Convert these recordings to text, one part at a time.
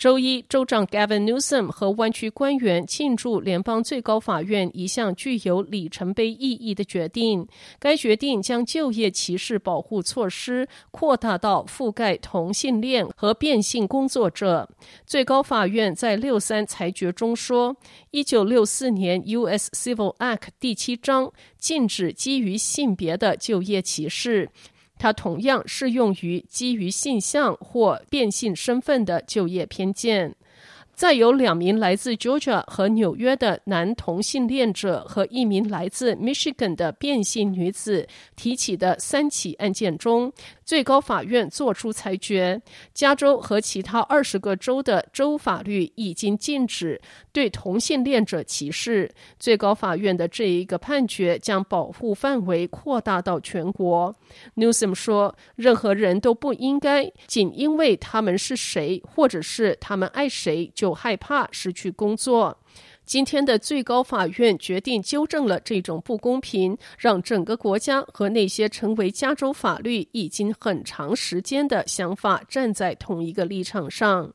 周一，州长 Gavin Newsom 和湾区官员庆祝联邦最高法院一项具有里程碑意义的决定。该决定将就业歧视保护措施扩大到覆盖同性恋和变性工作者。最高法院在六三裁决中说，一九六四年 U.S. Civil Act 第七章禁止基于性别的就业歧视。它同样适用于基于性向或变性身份的就业偏见。在有两名来自 Georgia 和纽约的男同性恋者和一名来自 Michigan 的变性女子提起的三起案件中，最高法院作出裁决：加州和其他二十个州的州法律已经禁止对同性恋者歧视。最高法院的这一个判决将保护范围扩大到全国。Newsom 说：“任何人都不应该仅因为他们是谁，或者是他们爱谁就。”害怕失去工作。今天的最高法院决定纠正了这种不公平，让整个国家和那些成为加州法律已经很长时间的想法站在同一个立场上。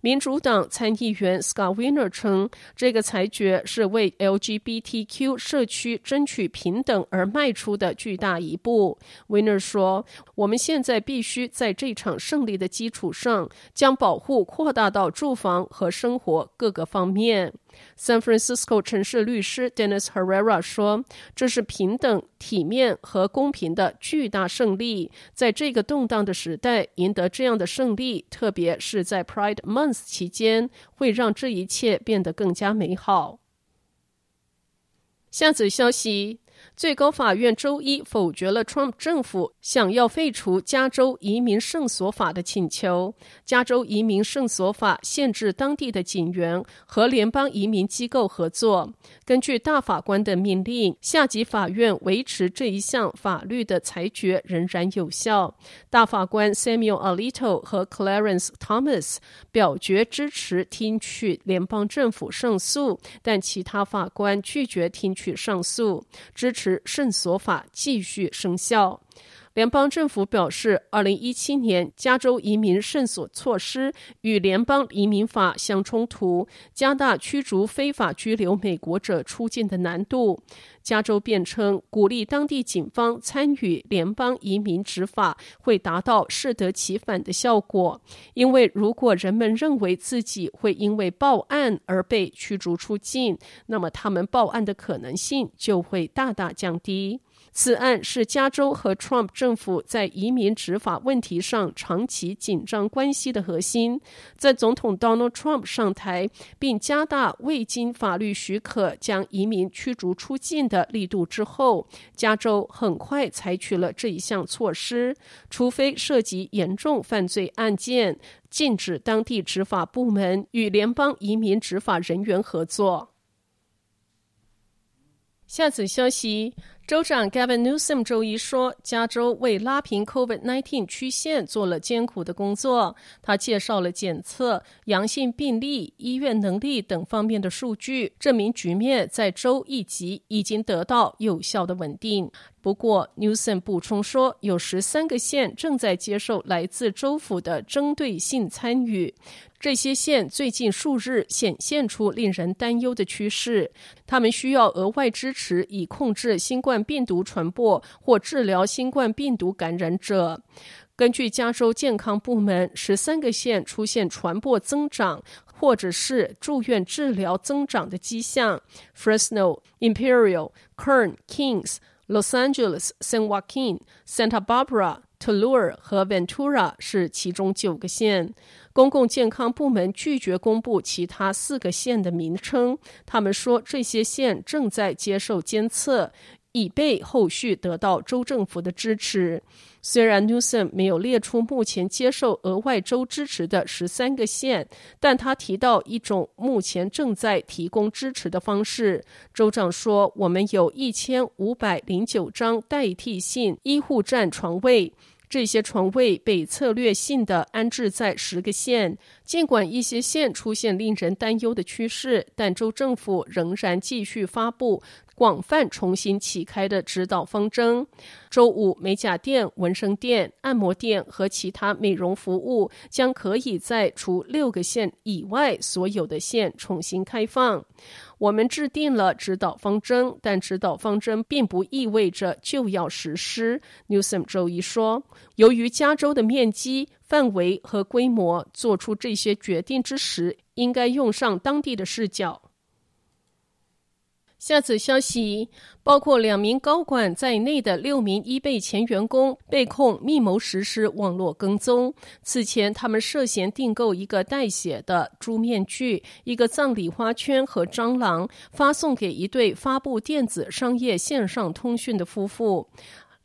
民主党参议员 Scott Wiener 称，这个裁决是为 LGBTQ 社区争取平等而迈出的巨大一步。Wiener 说：“我们现在必须在这场胜利的基础上，将保护扩大到住房和生活各个方面。” San Francisco 城市律师 Dennis Herrera 说：“这是平等、体面和公平的巨大胜利。在这个动荡的时代，赢得这样的胜利，特别是在 Pr Month 期间，会让这一切变得更加美好。”下则消息。最高法院周一否决了 Trump 政府想要废除加州移民圣所法的请求。加州移民圣所法限制当地的警员和联邦移民机构合作。根据大法官的命令，下级法院维持这一项法律的裁决仍然有效。大法官 Samuel Alito 和 Clarence Thomas 表决支持听取联邦政府上诉，但其他法官拒绝听取上诉。支持圣所法继续生效。联邦政府表示，二零一七年加州移民圣所措施与联邦移民法相冲突，加大驱逐非法居留美国者出境的难度。加州辩称，鼓励当地警方参与联邦移民执法会达到适得其反的效果，因为如果人们认为自己会因为报案而被驱逐出境，那么他们报案的可能性就会大大降低。此案是加州和 Trump 政府在移民执法问题上长期紧张关系的核心。在总统 Donald Trump 上台并加大未经法律许可将移民驱逐出境的力度之后，加州很快采取了这一项措施，除非涉及严重犯罪案件，禁止当地执法部门与联邦移民执法人员合作。下次消息。州长 Gavin Newsom 周一说，加州为拉平 COVID-19 曲线做了艰苦的工作。他介绍了检测、阳性病例、医院能力等方面的数据，证明局面在州一级已经得到有效的稳定。不过，Newsom 补充说，有十三个县正在接受来自州府的针对性参与。这些县最近数日显现出令人担忧的趋势，他们需要额外支持以控制新冠病毒传播或治疗新冠病毒感染者。根据加州健康部门，十三个县出现传播增长或者是住院治疗增长的迹象：Fresno、Imperial、Kern、Kings、Los Angeles、San Joaquin、Santa Barbara、Tulare 和 Ventura 是其中九个县。公共健康部门拒绝公布其他四个县的名称。他们说，这些县正在接受监测，以备后续得到州政府的支持。虽然 Newsom 没有列出目前接受额外州支持的十三个县，但他提到一种目前正在提供支持的方式。州长说：“我们有一千五百零九张代替性医护站床位。”这些床位被策略性地安置在十个县，尽管一些县出现令人担忧的趋势，但州政府仍然继续发布广泛重新启开的指导方针。周五，美甲店、纹身店、按摩店和其他美容服务将可以在除六个县以外所有的县重新开放。我们制定了指导方针，但指导方针并不意味着就要实施。Newsom 周一说，由于加州的面积、范围和规模，做出这些决定之时，应该用上当地的视角。下次消息，包括两名高管在内的六名伊贝前员工被控密谋实施网络跟踪。此前，他们涉嫌订购一个带血的猪面具、一个葬礼花圈和蟑螂，发送给一对发布电子商业线上通讯的夫妇。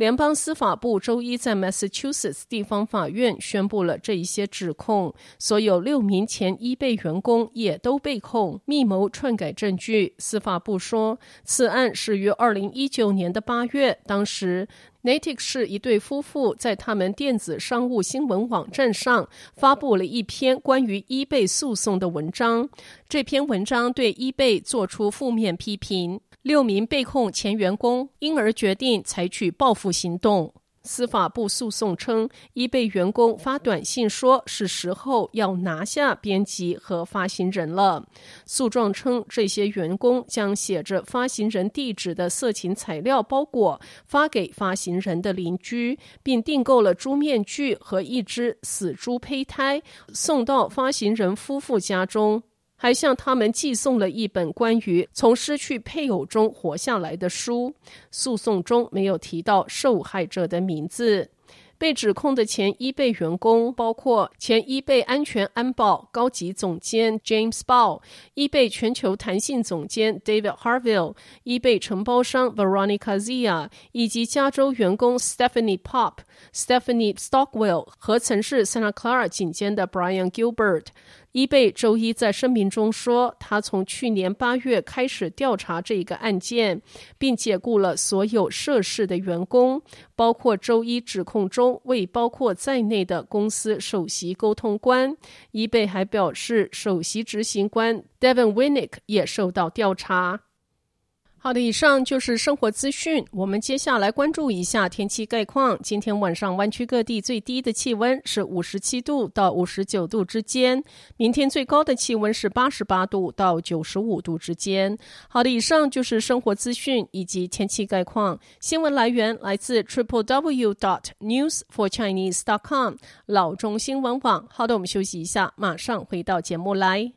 联邦司法部周一在 Massachusetts 地方法院宣布了这一些指控，所有六名前伊贝员工也都被控密谋篡改证据。司法部说，此案始于二零一九年的八月，当时 Natick 是一对夫妇在他们电子商务新闻网站上发布了一篇关于 eBay 诉讼的文章，这篇文章对 eBay 做出负面批评。六名被控前员工因而决定采取报复行动。司法部诉讼称，eBay 员工发短信说是时候要拿下编辑和发行人了。诉状称，这些员工将写着发行人地址的色情材料包裹发给发行人的邻居，并订购了猪面具和一只死猪胚胎，送到发行人夫妇家中。还向他们寄送了一本关于从失去配偶中活下来的书。诉讼中没有提到受害者的名字。被指控的前 eBay 员工包括前 eBay 安全安保高级总监 James Ball、eBay 全球弹性总监 David Harville、eBay 承包商 Veronica Zia 以及加州员工 Stephanie Pop、Stephanie Stockwell 和曾是 Santa Clara 警监的 Brian Gilbert。eBay 周一在声明中说，他从去年八月开始调查这个案件，并解雇了所有涉事的员工，包括周一指控中未包括在内的公司首席沟通官。伊贝还表示，首席执行官 Devon Winick 也受到调查。好的，以上就是生活资讯。我们接下来关注一下天气概况。今天晚上湾区各地最低的气温是五十七度到五十九度之间，明天最高的气温是八十八度到九十五度之间。好的，以上就是生活资讯以及天气概况。新闻来源来自 triple w dot news for chinese dot com 老中新闻网。好的，我们休息一下，马上回到节目来。